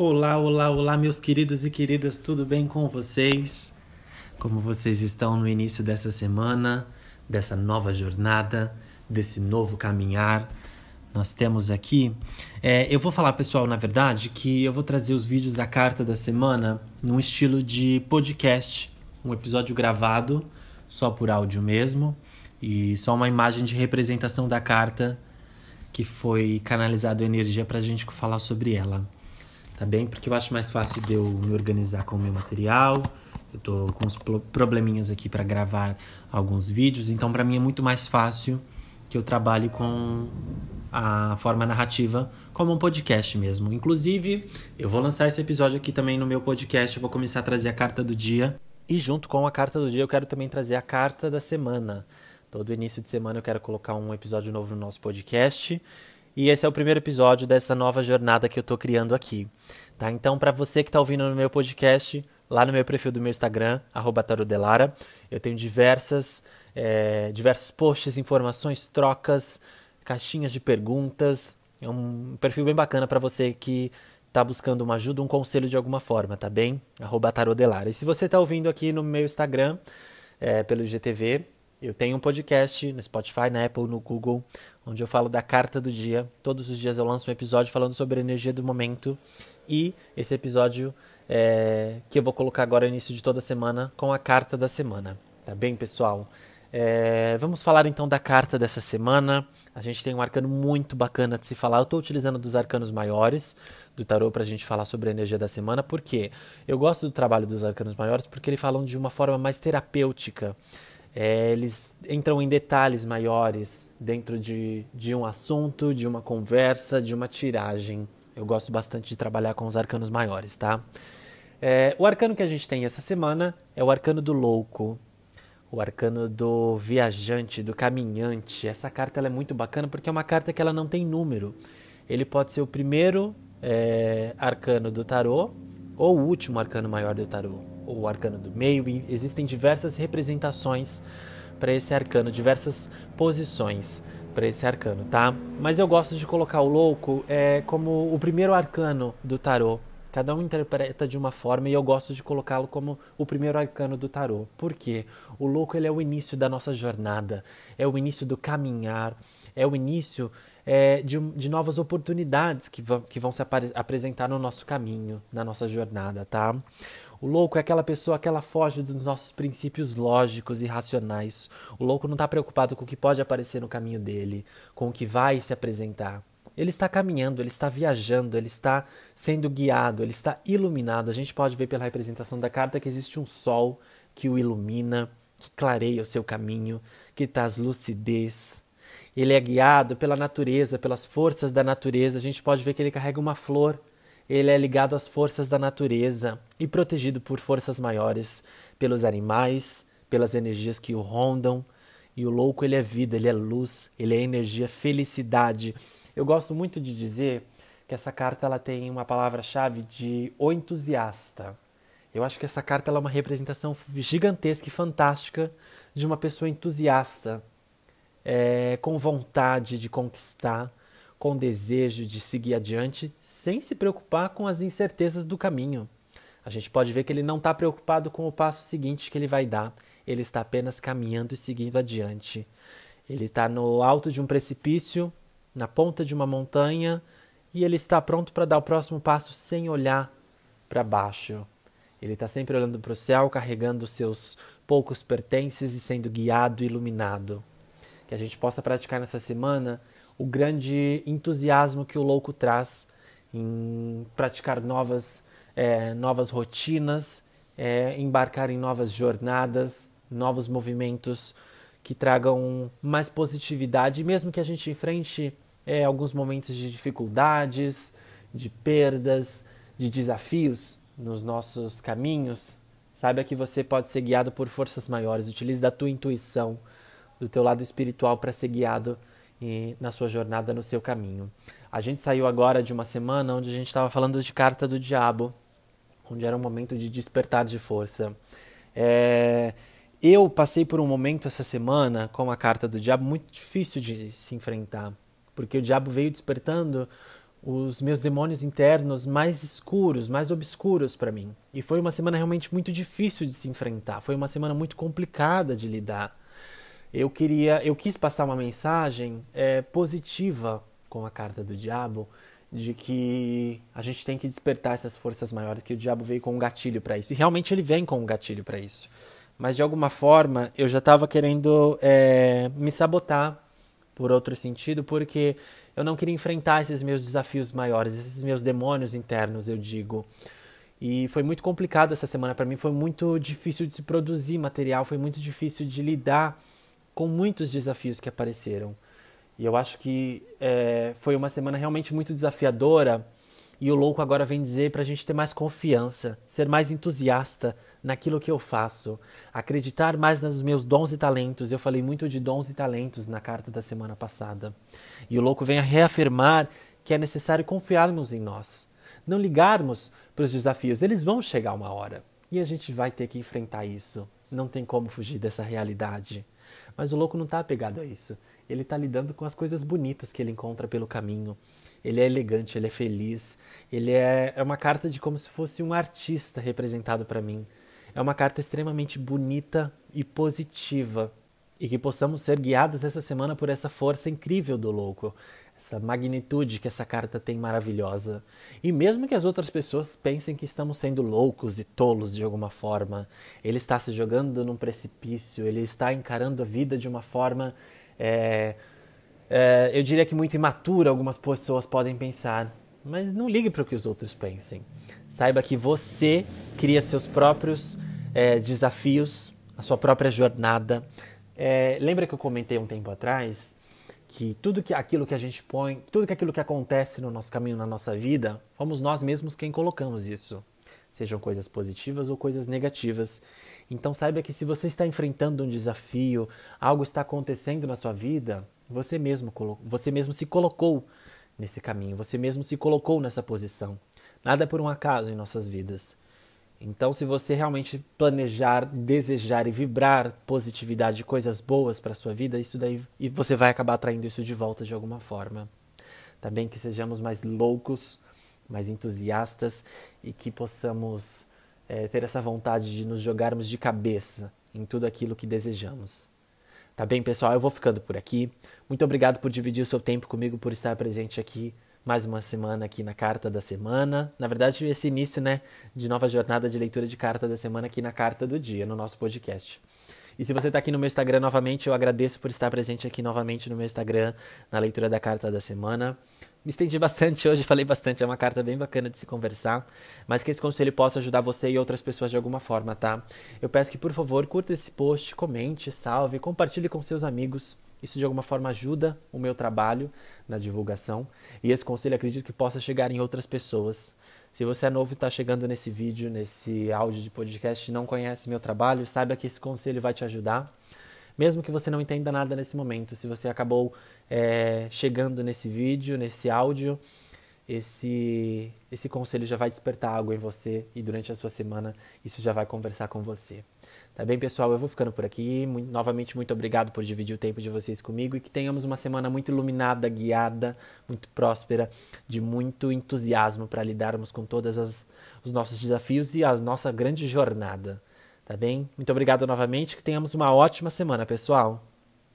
Olá, olá, olá, meus queridos e queridas, tudo bem com vocês? Como vocês estão no início dessa semana, dessa nova jornada, desse novo caminhar? Nós temos aqui. É, eu vou falar, pessoal, na verdade, que eu vou trazer os vídeos da carta da semana num estilo de podcast, um episódio gravado, só por áudio mesmo, e só uma imagem de representação da carta que foi canalizado energia para a gente falar sobre ela. Tá bem? Porque eu acho mais fácil de eu me organizar com o meu material. Eu tô com uns probleminhas aqui para gravar alguns vídeos, então para mim é muito mais fácil que eu trabalhe com a forma narrativa como um podcast mesmo. Inclusive, eu vou lançar esse episódio aqui também no meu podcast, eu vou começar a trazer a carta do dia. E junto com a carta do dia, eu quero também trazer a carta da semana. Todo início de semana eu quero colocar um episódio novo no nosso podcast. E esse é o primeiro episódio dessa nova jornada que eu estou criando aqui. Tá? Então, para você que está ouvindo no meu podcast, lá no meu perfil do meu Instagram, tarodelara, eu tenho diversas, é, diversos posts, informações, trocas, caixinhas de perguntas. É um perfil bem bacana para você que está buscando uma ajuda, um conselho de alguma forma, tá bem? tarodelara. E se você está ouvindo aqui no meu Instagram, é, pelo IGTV, eu tenho um podcast no Spotify, na Apple, no Google, onde eu falo da carta do dia. Todos os dias eu lanço um episódio falando sobre a energia do momento. E esse episódio é, que eu vou colocar agora no início de toda semana com a carta da semana. Tá bem, pessoal? É, vamos falar então da carta dessa semana. A gente tem um arcano muito bacana de se falar. Eu estou utilizando dos arcanos maiores do tarô para a gente falar sobre a energia da semana. Por quê? Eu gosto do trabalho dos arcanos maiores porque eles falam de uma forma mais terapêutica. É, eles entram em detalhes maiores dentro de, de um assunto, de uma conversa, de uma tiragem. Eu gosto bastante de trabalhar com os arcanos maiores, tá? É, o arcano que a gente tem essa semana é o arcano do louco, o arcano do viajante, do caminhante. Essa carta é muito bacana porque é uma carta que ela não tem número. Ele pode ser o primeiro é, arcano do tarô ou o último arcano maior do tarô o arcano do meio, e existem diversas representações para esse arcano, diversas posições para esse arcano, tá? Mas eu gosto de colocar o louco é, como o primeiro arcano do tarô. Cada um interpreta de uma forma e eu gosto de colocá-lo como o primeiro arcano do tarô. Por quê? O louco ele é o início da nossa jornada, é o início do caminhar, é o início é, de, de, novas oportunidades que vão, que vão se apresentar no nosso caminho, na nossa jornada, tá? O louco é aquela pessoa que ela foge dos nossos princípios lógicos e racionais. O louco não está preocupado com o que pode aparecer no caminho dele, com o que vai se apresentar. Ele está caminhando, ele está viajando, ele está sendo guiado, ele está iluminado. A gente pode ver pela representação da carta que existe um sol que o ilumina, que clareia o seu caminho, que traz lucidez. Ele é guiado pela natureza, pelas forças da natureza. A gente pode ver que ele carrega uma flor ele é ligado às forças da natureza e protegido por forças maiores, pelos animais, pelas energias que o rondam. E o louco, ele é vida, ele é luz, ele é energia, felicidade. Eu gosto muito de dizer que essa carta ela tem uma palavra-chave de o entusiasta. Eu acho que essa carta é uma representação gigantesca e fantástica de uma pessoa entusiasta, é, com vontade de conquistar, com desejo de seguir adiante, sem se preocupar com as incertezas do caminho. A gente pode ver que ele não está preocupado com o passo seguinte que ele vai dar, ele está apenas caminhando e seguindo adiante. Ele está no alto de um precipício, na ponta de uma montanha, e ele está pronto para dar o próximo passo sem olhar para baixo. Ele está sempre olhando para o céu, carregando seus poucos pertences e sendo guiado e iluminado. Que a gente possa praticar nessa semana o grande entusiasmo que o louco traz em praticar novas, é, novas rotinas, é, embarcar em novas jornadas, novos movimentos que tragam mais positividade, mesmo que a gente enfrente é, alguns momentos de dificuldades, de perdas, de desafios nos nossos caminhos, saiba que você pode ser guiado por forças maiores. Utilize da tua intuição, do teu lado espiritual para ser guiado e na sua jornada no seu caminho. A gente saiu agora de uma semana onde a gente estava falando de carta do diabo, onde era um momento de despertar de força. É... Eu passei por um momento essa semana com a carta do diabo muito difícil de se enfrentar, porque o diabo veio despertando os meus demônios internos mais escuros, mais obscuros para mim. E foi uma semana realmente muito difícil de se enfrentar, foi uma semana muito complicada de lidar. Eu queria, eu quis passar uma mensagem é, positiva com a carta do diabo, de que a gente tem que despertar essas forças maiores, que o diabo veio com um gatilho para isso. E realmente ele vem com um gatilho para isso. Mas de alguma forma eu já estava querendo é, me sabotar por outro sentido, porque eu não queria enfrentar esses meus desafios maiores, esses meus demônios internos, eu digo. E foi muito complicado essa semana para mim, foi muito difícil de se produzir material, foi muito difícil de lidar com muitos desafios que apareceram. E eu acho que é, foi uma semana realmente muito desafiadora. E o louco agora vem dizer para a gente ter mais confiança, ser mais entusiasta naquilo que eu faço, acreditar mais nos meus dons e talentos. Eu falei muito de dons e talentos na carta da semana passada. E o louco vem a reafirmar que é necessário confiarmos em nós, não ligarmos para os desafios. Eles vão chegar uma hora e a gente vai ter que enfrentar isso. Não tem como fugir dessa realidade. Mas o louco não está apegado a isso. Ele está lidando com as coisas bonitas que ele encontra pelo caminho. Ele é elegante, ele é feliz. Ele é, é uma carta de como se fosse um artista representado para mim. É uma carta extremamente bonita e positiva. E que possamos ser guiados essa semana por essa força incrível do louco, essa magnitude que essa carta tem maravilhosa. E mesmo que as outras pessoas pensem que estamos sendo loucos e tolos de alguma forma, ele está se jogando num precipício, ele está encarando a vida de uma forma, é, é, eu diria que muito imatura, algumas pessoas podem pensar. Mas não ligue para o que os outros pensem. Saiba que você cria seus próprios é, desafios, a sua própria jornada. É, lembra que eu comentei um tempo atrás que tudo que aquilo que a gente põe, tudo que aquilo que acontece no nosso caminho, na nossa vida, fomos nós mesmos quem colocamos isso. Sejam coisas positivas ou coisas negativas. Então saiba que se você está enfrentando um desafio, algo está acontecendo na sua vida, você mesmo, você mesmo se colocou nesse caminho, você mesmo se colocou nessa posição. Nada é por um acaso em nossas vidas. Então, se você realmente planejar, desejar e vibrar positividade, coisas boas para sua vida, isso daí e você vai acabar atraindo isso de volta de alguma forma. Também que sejamos mais loucos, mais entusiastas e que possamos é, ter essa vontade de nos jogarmos de cabeça em tudo aquilo que desejamos. Tá bem, pessoal? Eu vou ficando por aqui. Muito obrigado por dividir o seu tempo comigo, por estar presente aqui mais uma semana aqui na Carta da Semana. Na verdade, esse início né, de nova jornada de leitura de Carta da Semana aqui na Carta do Dia, no nosso podcast. E se você está aqui no meu Instagram novamente, eu agradeço por estar presente aqui novamente no meu Instagram, na leitura da Carta da Semana. Me estendi bastante hoje, falei bastante, é uma carta bem bacana de se conversar, mas que esse conselho possa ajudar você e outras pessoas de alguma forma, tá? Eu peço que, por favor, curta esse post, comente, salve, compartilhe com seus amigos isso de alguma forma ajuda o meu trabalho na divulgação e esse conselho acredito que possa chegar em outras pessoas. Se você é novo e está chegando nesse vídeo, nesse áudio de podcast e não conhece meu trabalho, saiba que esse conselho vai te ajudar. Mesmo que você não entenda nada nesse momento, se você acabou é, chegando nesse vídeo, nesse áudio, esse, esse conselho já vai despertar algo em você e durante a sua semana isso já vai conversar com você. Tá bem, pessoal? Eu vou ficando por aqui. Muito, novamente, muito obrigado por dividir o tempo de vocês comigo e que tenhamos uma semana muito iluminada, guiada, muito próspera, de muito entusiasmo para lidarmos com todos os nossos desafios e a nossa grande jornada. Tá bem? Muito obrigado novamente. Que tenhamos uma ótima semana, pessoal.